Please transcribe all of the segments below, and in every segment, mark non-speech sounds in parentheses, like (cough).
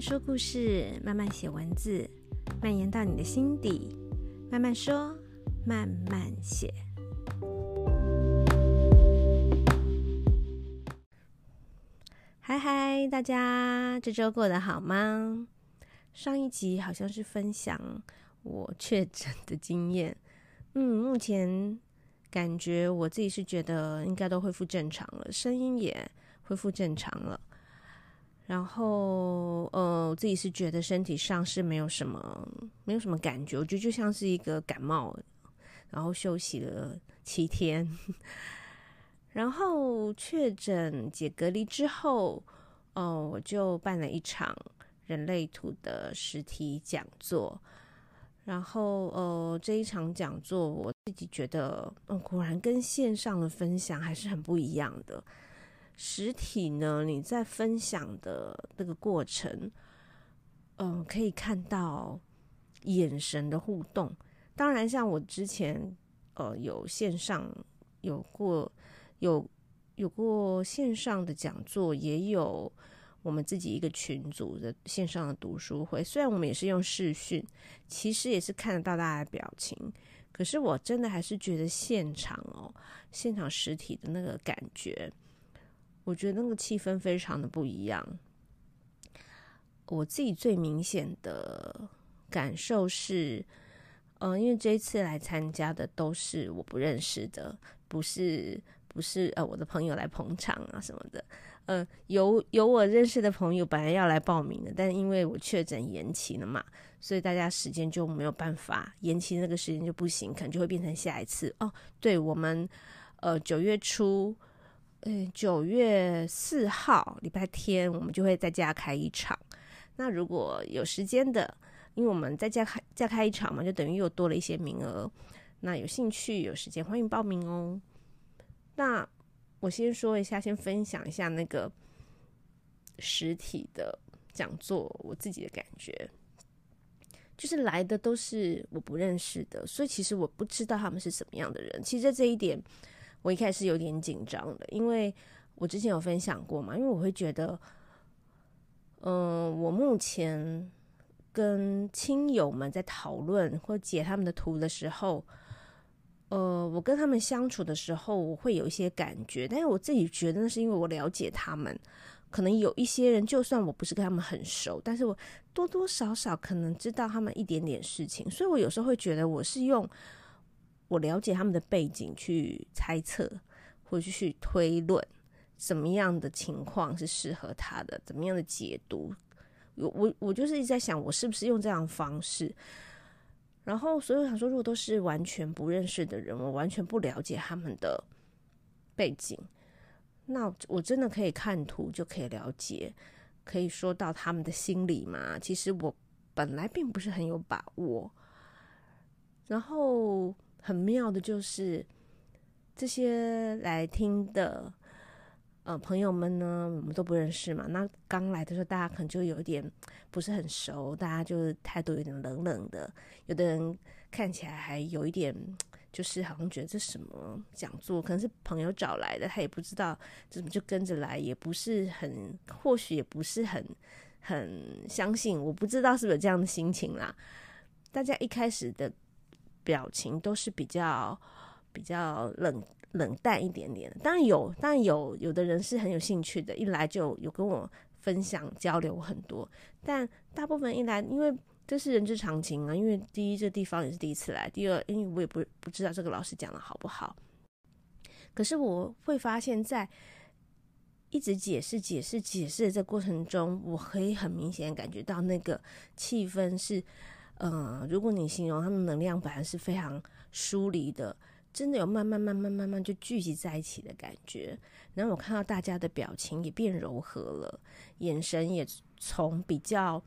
说故事，慢慢写文字，蔓延到你的心底。慢慢说，慢慢写。嗨嗨，大家这周过得好吗？上一集好像是分享我确诊的经验。嗯，目前感觉我自己是觉得应该都恢复正常了，声音也恢复正常了。然后，呃，我自己是觉得身体上是没有什么，没有什么感觉。我觉得就像是一个感冒，然后休息了七天。(laughs) 然后确诊解隔离之后，哦、我就办了一场人类图的实体讲座。然后，呃，这一场讲座我自己觉得，嗯、果然跟线上的分享还是很不一样的。实体呢，你在分享的这个过程，嗯、可以看到眼神的互动。当然，像我之前，呃，有线上有过，有有过线上的讲座，也有我们自己一个群组的线上的读书会。虽然我们也是用视讯，其实也是看得到大家的表情，可是我真的还是觉得现场哦，现场实体的那个感觉。我觉得那个气氛非常的不一样。我自己最明显的感受是，嗯、呃，因为这一次来参加的都是我不认识的，不是不是呃我的朋友来捧场啊什么的。呃，有有我认识的朋友本来要来报名的，但因为我确诊延期了嘛，所以大家时间就没有办法延期，那个时间就不行，可能就会变成下一次哦。对，我们呃九月初。嗯，九月四号礼拜天，我们就会在家开一场。那如果有时间的，因为我们在家开再开一场嘛，就等于又多了一些名额。那有兴趣有时间，欢迎报名哦。那我先说一下，先分享一下那个实体的讲座，我自己的感觉，就是来的都是我不认识的，所以其实我不知道他们是什么样的人。其实在这一点。我一开始有点紧张的，因为我之前有分享过嘛，因为我会觉得，嗯、我目前跟亲友们在讨论或解他们的图的时候，呃，我跟他们相处的时候，我会有一些感觉，但是我自己觉得那是因为我了解他们，可能有一些人，就算我不是跟他们很熟，但是我多多少少可能知道他们一点点事情，所以我有时候会觉得我是用。我了解他们的背景，去猜测或者去推论，什么样的情况是适合他的，怎么样的解读。我我我就是一直在想，我是不是用这样方式。然后，所以我想说，如果都是完全不认识的人，我完全不了解他们的背景，那我真的可以看图就可以了解，可以说到他们的心理吗？其实我本来并不是很有把握。然后。很妙的就是，这些来听的呃朋友们呢，我们都不认识嘛。那刚来的时候，大家可能就有点不是很熟，大家就是态度有点冷冷的。有的人看起来还有一点，就是好像觉得这什么讲座，可能是朋友找来的，他也不知道怎么就跟着来，也不是很，或许也不是很很相信。我不知道是不是这样的心情啦。大家一开始的。表情都是比较比较冷冷淡一点点，当然有，当然有，有的人是很有兴趣的，一来就有跟我分享交流很多，但大部分一来，因为这是人之常情啊，因为第一这地方也是第一次来，第二因为我也不不知道这个老师讲的好不好，可是我会发现，在一直解释解释解释的这过程中，我可以很明显感觉到那个气氛是。嗯，如果你形容他们能量本来是非常疏离的，真的有慢慢慢慢慢慢就聚集在一起的感觉。然后我看到大家的表情也变柔和了，眼神也从比较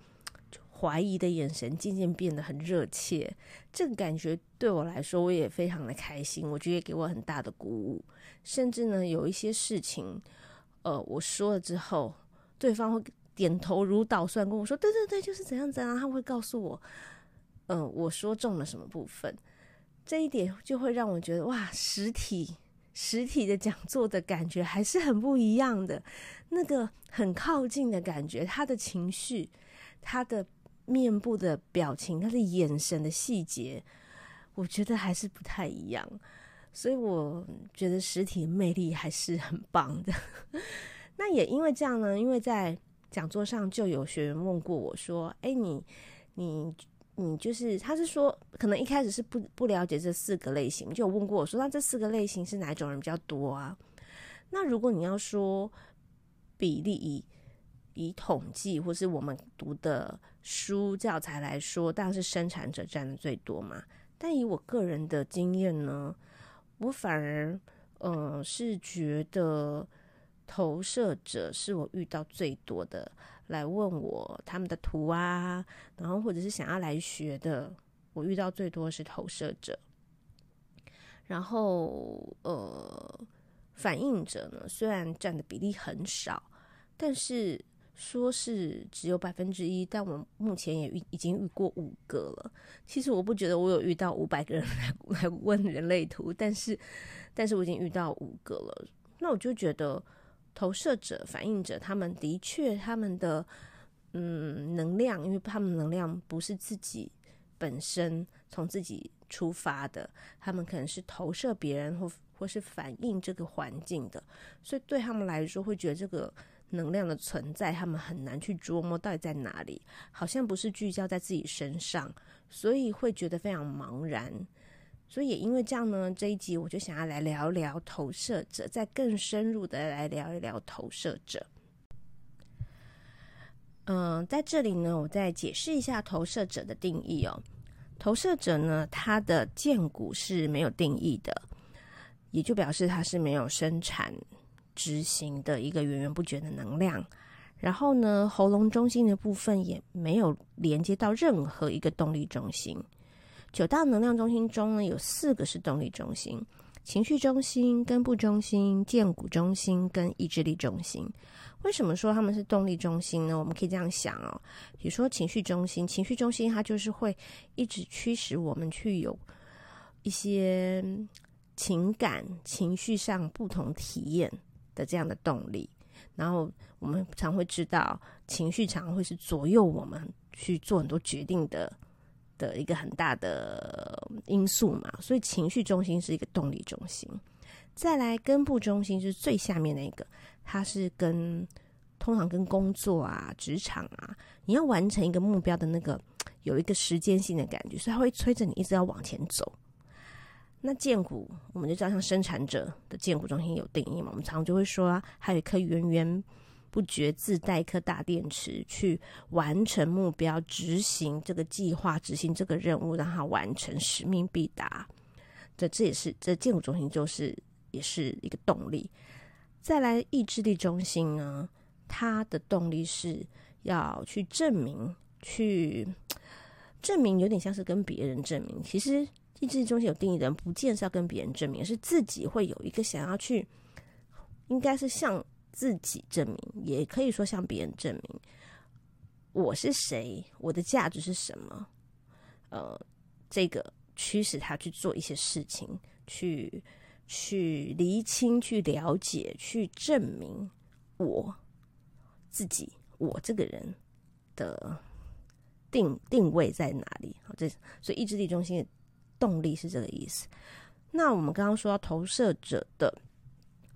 怀疑的眼神渐渐变得很热切。这个感觉对我来说，我也非常的开心，我觉得也给我很大的鼓舞。甚至呢，有一些事情，呃，我说了之后，对方会点头如捣蒜，跟我说：“对对对，就是怎样怎样。”他会告诉我。嗯，我说中了什么部分，这一点就会让我觉得哇，实体实体的讲座的感觉还是很不一样的，那个很靠近的感觉，他的情绪，他的面部的表情、他的眼神的细节，我觉得还是不太一样。所以我觉得实体魅力还是很棒的。(laughs) 那也因为这样呢，因为在讲座上就有学员问过我说：“哎，你你你就是，他是说可能一开始是不不了解这四个类型，就有问过我说，那这四个类型是哪种人比较多啊？那如果你要说比例以以统计或是我们读的书教材来说，当然是生产者占的最多嘛。但以我个人的经验呢？”我反而，嗯、是觉得投射者是我遇到最多的，来问我他们的图啊，然后或者是想要来学的，我遇到最多是投射者。然后，呃，反应者呢，虽然占的比例很少，但是。说是只有百分之一，但我目前也遇已经遇过五个了。其实我不觉得我有遇到五百个人 (laughs) 来来问人类图，但是，但是我已经遇到五个了。那我就觉得投射者、反映者，他们的确他们的嗯能量，因为他们能量不是自己本身从自己出发的，他们可能是投射别人或或是反映这个环境的，所以对他们来说会觉得这个。能量的存在，他们很难去琢磨到底在哪里，好像不是聚焦在自己身上，所以会觉得非常茫然。所以也因为这样呢，这一集我就想要来聊聊投射者，再更深入的来聊一聊投射者。嗯，在这里呢，我再解释一下投射者的定义哦。投射者呢，他的荐骨是没有定义的，也就表示他是没有生产。执行的一个源源不绝的能量，然后呢，喉咙中心的部分也没有连接到任何一个动力中心。九大能量中心中呢，有四个是动力中心：情绪中心、根部中心、荐骨中心跟意志力中心。为什么说他们是动力中心呢？我们可以这样想哦，比如说情绪中心，情绪中心它就是会一直驱使我们去有一些情感、情绪上不同体验。的这样的动力，然后我们常会知道，情绪常会是左右我们去做很多决定的的一个很大的因素嘛。所以情绪中心是一个动力中心。再来根部中心就是最下面那个，它是跟通常跟工作啊、职场啊，你要完成一个目标的那个有一个时间性的感觉，所以它会催着你一直要往前走。那建骨，我们就知道，像生产者的建骨中心有定义嘛？我们常常就会说，还有一颗圆圆不觉自带一颗大电池，去完成目标、执行这个计划、执行这个任务，让它完成，使命必达。这这也是这建筑中心就是也是一个动力。再来意志力中心呢，它的动力是要去证明，去证明，有点像是跟别人证明，其实。意志力中心有定义的人，不见是要跟别人证明，是自己会有一个想要去，应该是向自己证明，也可以说向别人证明，我是谁，我的价值是什么？呃，这个驱使他去做一些事情，去去厘清、去了解、去证明我自己，我这个人的定定位在哪里？好，这所以意志力中心的。动力是这个意思。那我们刚刚说到投射者的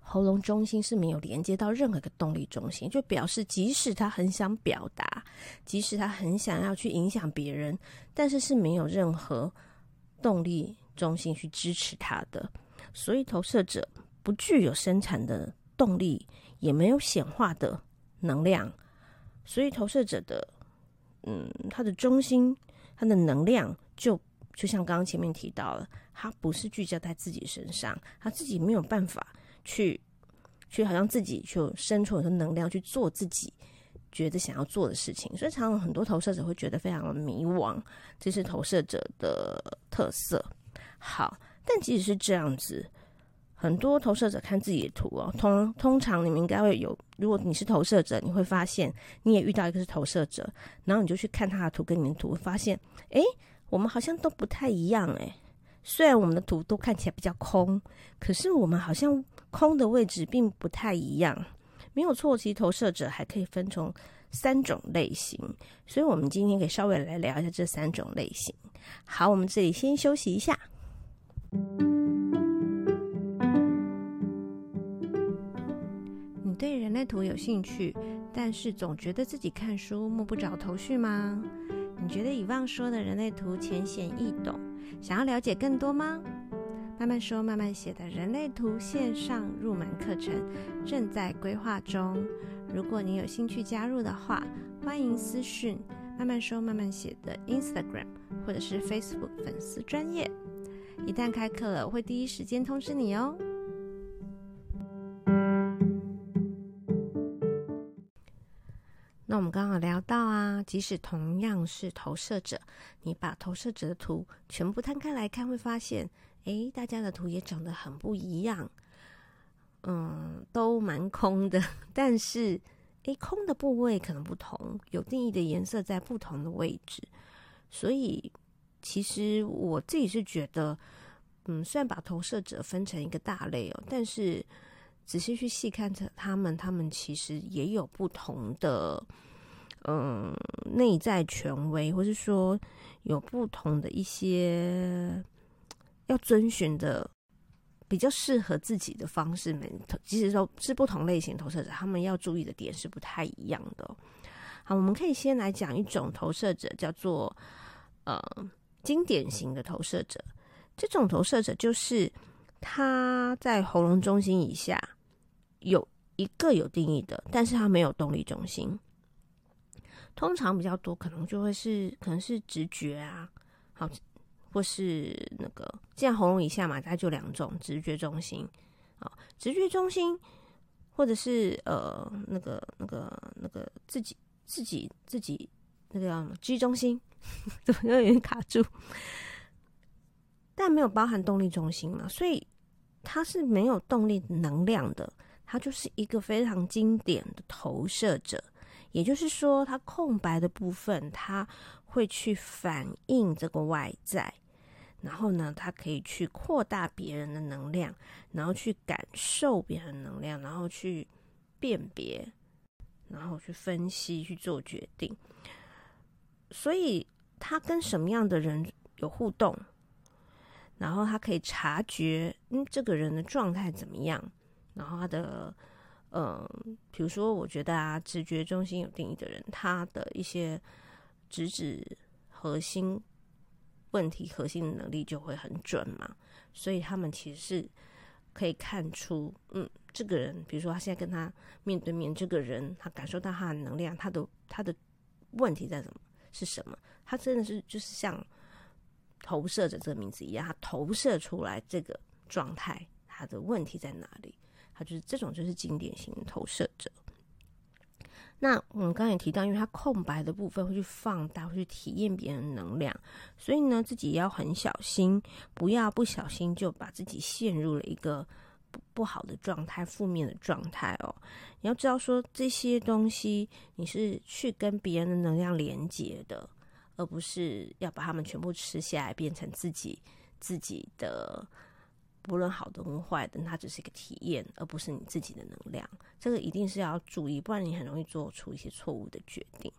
喉咙中心是没有连接到任何个动力中心，就表示即使他很想表达，即使他很想要去影响别人，但是是没有任何动力中心去支持他的。所以投射者不具有生产的动力，也没有显化的能量。所以投射者的，嗯，他的中心，他的能量就。就像刚刚前面提到了，他不是聚焦在自己身上，他自己没有办法去，去好像自己就生出很多能量去做自己觉得想要做的事情，所以常常很多投射者会觉得非常的迷惘，这是投射者的特色。好，但即使是这样子，很多投射者看自己的图哦，通通常你们应该会有，如果你是投射者，你会发现你也遇到一个是投射者，然后你就去看他的图跟你的图，发现，诶。我们好像都不太一样诶，虽然我们的图都看起来比较空，可是我们好像空的位置并不太一样。没有错，其实投射者还可以分成三种类型，所以我们今天可以稍微来聊一下这三种类型。好，我们这里先休息一下。你对人类图有兴趣，但是总觉得自己看书摸不着头绪吗？你觉得以往说的人类图浅显易懂，想要了解更多吗？慢慢说慢慢写的人类图线上入门课程正在规划中，如果你有兴趣加入的话，欢迎私讯慢慢说慢慢写的 Instagram 或者是 Facebook 粉丝专业。一旦开课了，我会第一时间通知你哦。那我们刚好聊到啊，即使同样是投射者，你把投射者的图全部摊开来看，会发现。诶，大家的图也长得很不一样，嗯，都蛮空的，(laughs) 但是，诶，空的部位可能不同，有定义的颜色在不同的位置，所以，其实我自己是觉得，嗯，虽然把投射者分成一个大类哦，但是仔细去细看他们，他们其实也有不同的，嗯，内在权威，或是说有不同的一些。要遵循的比较适合自己的方式，没，即使说是不同类型投射者，他们要注意的点是不太一样的。好，我们可以先来讲一种投射者，叫做呃经典型的投射者。这种投射者就是他在喉咙中心以下有一个有定义的，但是他没有动力中心。通常比较多，可能就会是可能是直觉啊，好。或是那个，既然喉咙以下嘛，它就两种直觉中心啊，直觉中心，或者是呃那个那个那个自己自己自己那个叫什么 G 中心，(laughs) 怎么有点卡住？但没有包含动力中心嘛，所以它是没有动力能量的，它就是一个非常经典的投射者。也就是说，它空白的部分，它会去反映这个外在。然后呢，他可以去扩大别人的能量，然后去感受别人的能量，然后去辨别，然后去分析，去做决定。所以他跟什么样的人有互动，然后他可以察觉，嗯，这个人的状态怎么样。然后他的，嗯、比如说，我觉得啊，直觉中心有定义的人，他的一些直指核心。问题核心的能力就会很准嘛，所以他们其实是可以看出，嗯，这个人，比如说他现在跟他面对面，这个人他感受到他的能量，他的他的问题在什么？是什么？他真的是就是像投射者这个名字一样，他投射出来这个状态，他的问题在哪里？他就是这种就是经典型投射者。那我们刚才也提到，因为它空白的部分会去放大，会去体验别人的能量，所以呢，自己要很小心，不要不小心就把自己陷入了一个不不好的状态、负面的状态哦。你要知道说，这些东西你是去跟别人的能量连接的，而不是要把它们全部吃下来，变成自己自己的。不论好的或坏的，它只是一个体验，而不是你自己的能量。这个一定是要注意，不然你很容易做出一些错误的决定。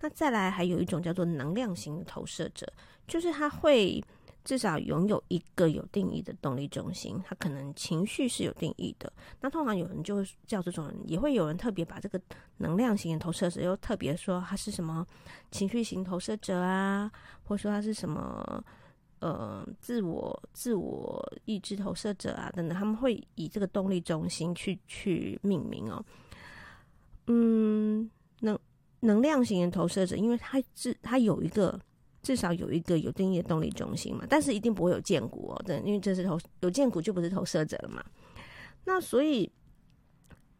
那再来，还有一种叫做能量型的投射者，就是他会至少拥有一个有定义的动力中心，他可能情绪是有定义的。那通常有人就会叫这种人，也会有人特别把这个能量型的投射者又特别说他是什么情绪型投射者啊，或者说他是什么。呃，自我、自我意志投射者啊，等等，他们会以这个动力中心去去命名哦。嗯，能能量型的投射者，因为他至他有一个至少有一个有定义的动力中心嘛，但是一定不会有荐骨哦，对，因为这是投有荐骨就不是投射者了嘛。那所以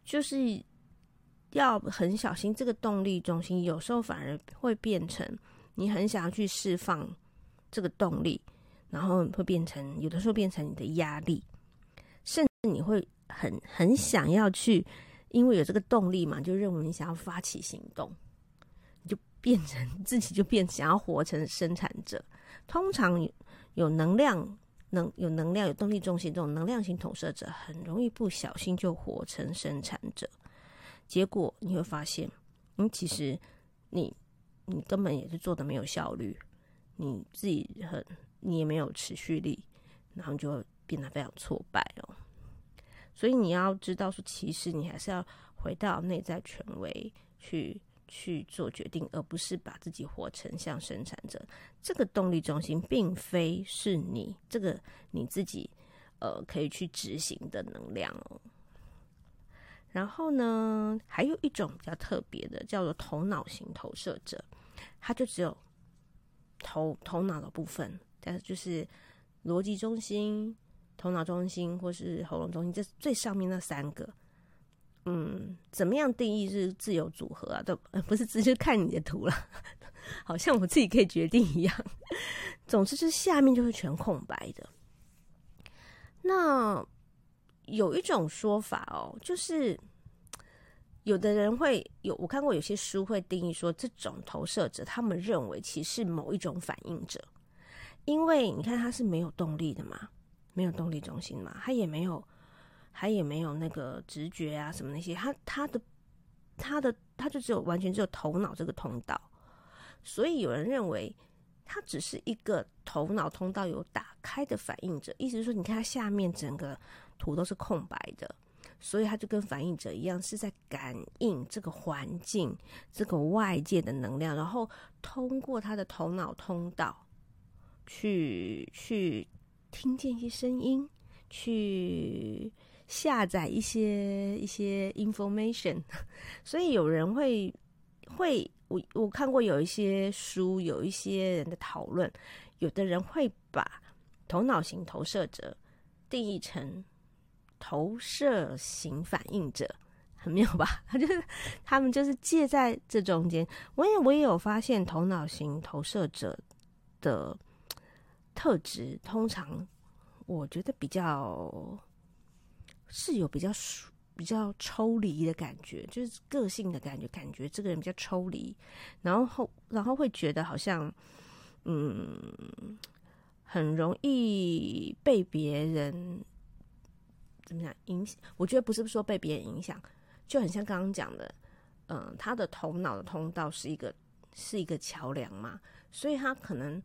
就是要很小心，这个动力中心有时候反而会变成你很想要去释放。这个动力，然后会变成有的时候变成你的压力，甚至你会很很想要去，因为有这个动力嘛，就认为你想要发起行动，你就变成自己 (laughs) 就变想要活成生产者。通常有，能量、能有能量、有动力中心这种能量型投射者，很容易不小心就活成生产者。结果你会发现，嗯，其实你你根本也是做的没有效率，你自己很你也没有持续力，然后就变得非常挫败哦。所以你要知道说，其实你还是要回到内在权威去去做决定，而不是把自己活成像生产者。这个动力中心并非是你这个你自己呃可以去执行的能量哦。然后呢，还有一种比较特别的，叫做头脑型投射者，他就只有头头脑的部分，但就是逻辑中心、头脑中心或是喉咙中心，这最上面那三个，嗯，怎么样定义是自由组合啊？都不是直接看你的图了，(laughs) 好像我自己可以决定一样。总之，是下面就是全空白的。那。有一种说法哦，就是有的人会有，我看过有些书会定义说，这种投射者他们认为其实是某一种反应者，因为你看他是没有动力的嘛，没有动力中心嘛，他也没有，他也没有那个直觉啊什么那些，他他的他的他就只有完全只有头脑这个通道，所以有人认为他只是一个头脑通道有打开的反应者，意思是说，你看他下面整个。图都是空白的，所以他就跟反应者一样，是在感应这个环境、这个外界的能量，然后通过他的头脑通道去去听见一些声音，去下载一些一些 information。(laughs) 所以有人会会，我我看过有一些书，有一些人的讨论，有的人会把头脑型投射者定义成。投射型反应者很妙吧？(laughs) 他就是他们就是介在这中间。我也我也有发现，头脑型投射者的特质，通常我觉得比较是有比较比较抽离的感觉，就是个性的感觉，感觉这个人比较抽离，然后然后会觉得好像嗯，很容易被别人。怎么讲？影响？我觉得不是说被别人影响，就很像刚刚讲的，嗯，他的头脑的通道是一个是一个桥梁嘛，所以他可能，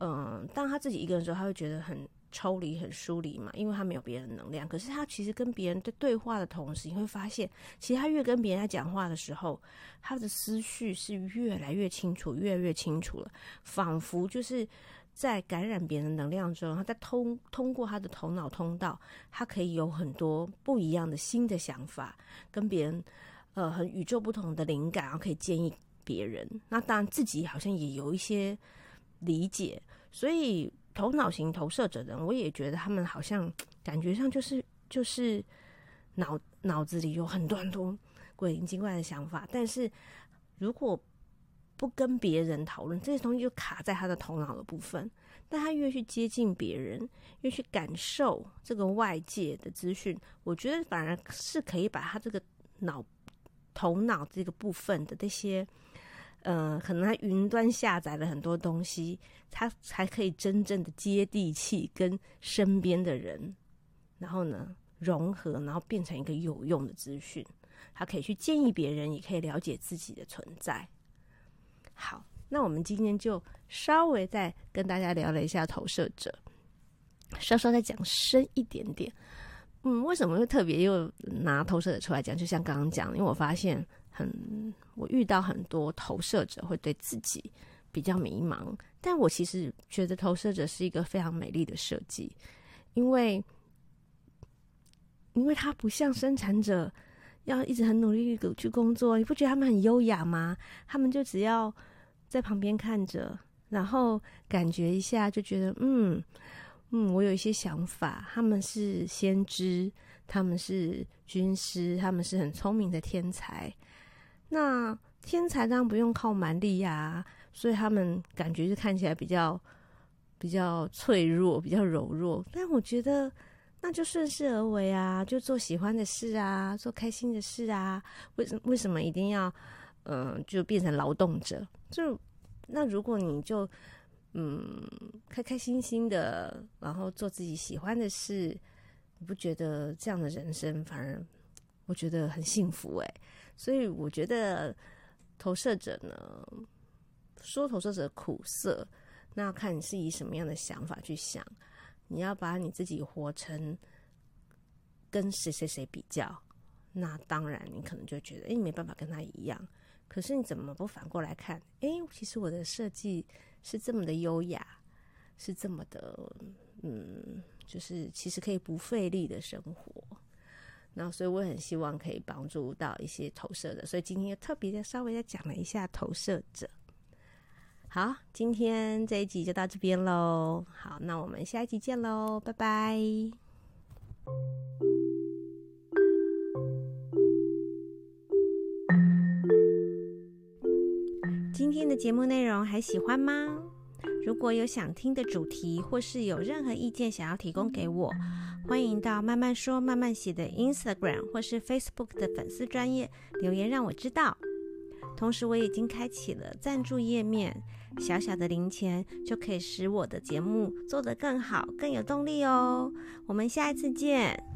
嗯，当他自己一个人的时候，他会觉得很抽离、很疏离嘛，因为他没有别人能量。可是他其实跟别人对对话的同时，你会发现，其实他越跟别人在讲话的时候，他的思绪是越来越清楚、越来越清楚了，仿佛就是。在感染别人能量中，他在通通过他的头脑通道，他可以有很多不一样的新的想法，跟别人呃很与众不同的灵感，然后可以建议别人。那当然自己好像也有一些理解，所以头脑型投射者的人，我也觉得他们好像感觉上就是就是脑脑子里有很多很多鬼灵精怪的想法，但是如果不跟别人讨论这些东西，就卡在他的头脑的部分。但他越去接近别人，越去感受这个外界的资讯，我觉得反而是可以把他这个脑头脑这个部分的这些，呃，可能他云端下载了很多东西，他才可以真正的接地气，跟身边的人，然后呢融合，然后变成一个有用的资讯。他可以去建议别人，也可以了解自己的存在。好，那我们今天就稍微再跟大家聊了一下投射者，稍稍再讲深一点点。嗯，为什么会特别又拿投射者出来讲？就像刚刚讲，因为我发现很，我遇到很多投射者会对自己比较迷茫，但我其实觉得投射者是一个非常美丽的设计，因为，因为它不像生产者要一直很努力去工作，你不觉得他们很优雅吗？他们就只要。在旁边看着，然后感觉一下，就觉得嗯嗯，我有一些想法。他们是先知，他们是军师，他们是很聪明的天才。那天才当然不用靠蛮力呀，所以他们感觉就看起来比较比较脆弱，比较柔弱。但我觉得那就顺势而为啊，就做喜欢的事啊，做开心的事啊。为什为什么一定要？嗯，就变成劳动者。就那如果你就嗯开开心心的，然后做自己喜欢的事，你不觉得这样的人生反而我觉得很幸福诶。所以我觉得投射者呢，说投射者苦涩，那要看你是以什么样的想法去想。你要把你自己活成跟谁谁谁比较，那当然你可能就觉得，哎，没办法跟他一样。可是你怎么不反过来看？哎，其实我的设计是这么的优雅，是这么的，嗯，就是其实可以不费力的生活。那所以我很希望可以帮助到一些投射的，所以今天又特别的稍微的讲了一下投射者。好，今天这一集就到这边喽。好，那我们下一集见喽，拜拜。今天的节目内容还喜欢吗？如果有想听的主题，或是有任何意见想要提供给我，欢迎到慢慢说慢慢写的 Instagram 或是 Facebook 的粉丝专页留言让我知道。同时，我已经开启了赞助页面，小小的零钱就可以使我的节目做得更好、更有动力哦。我们下一次见。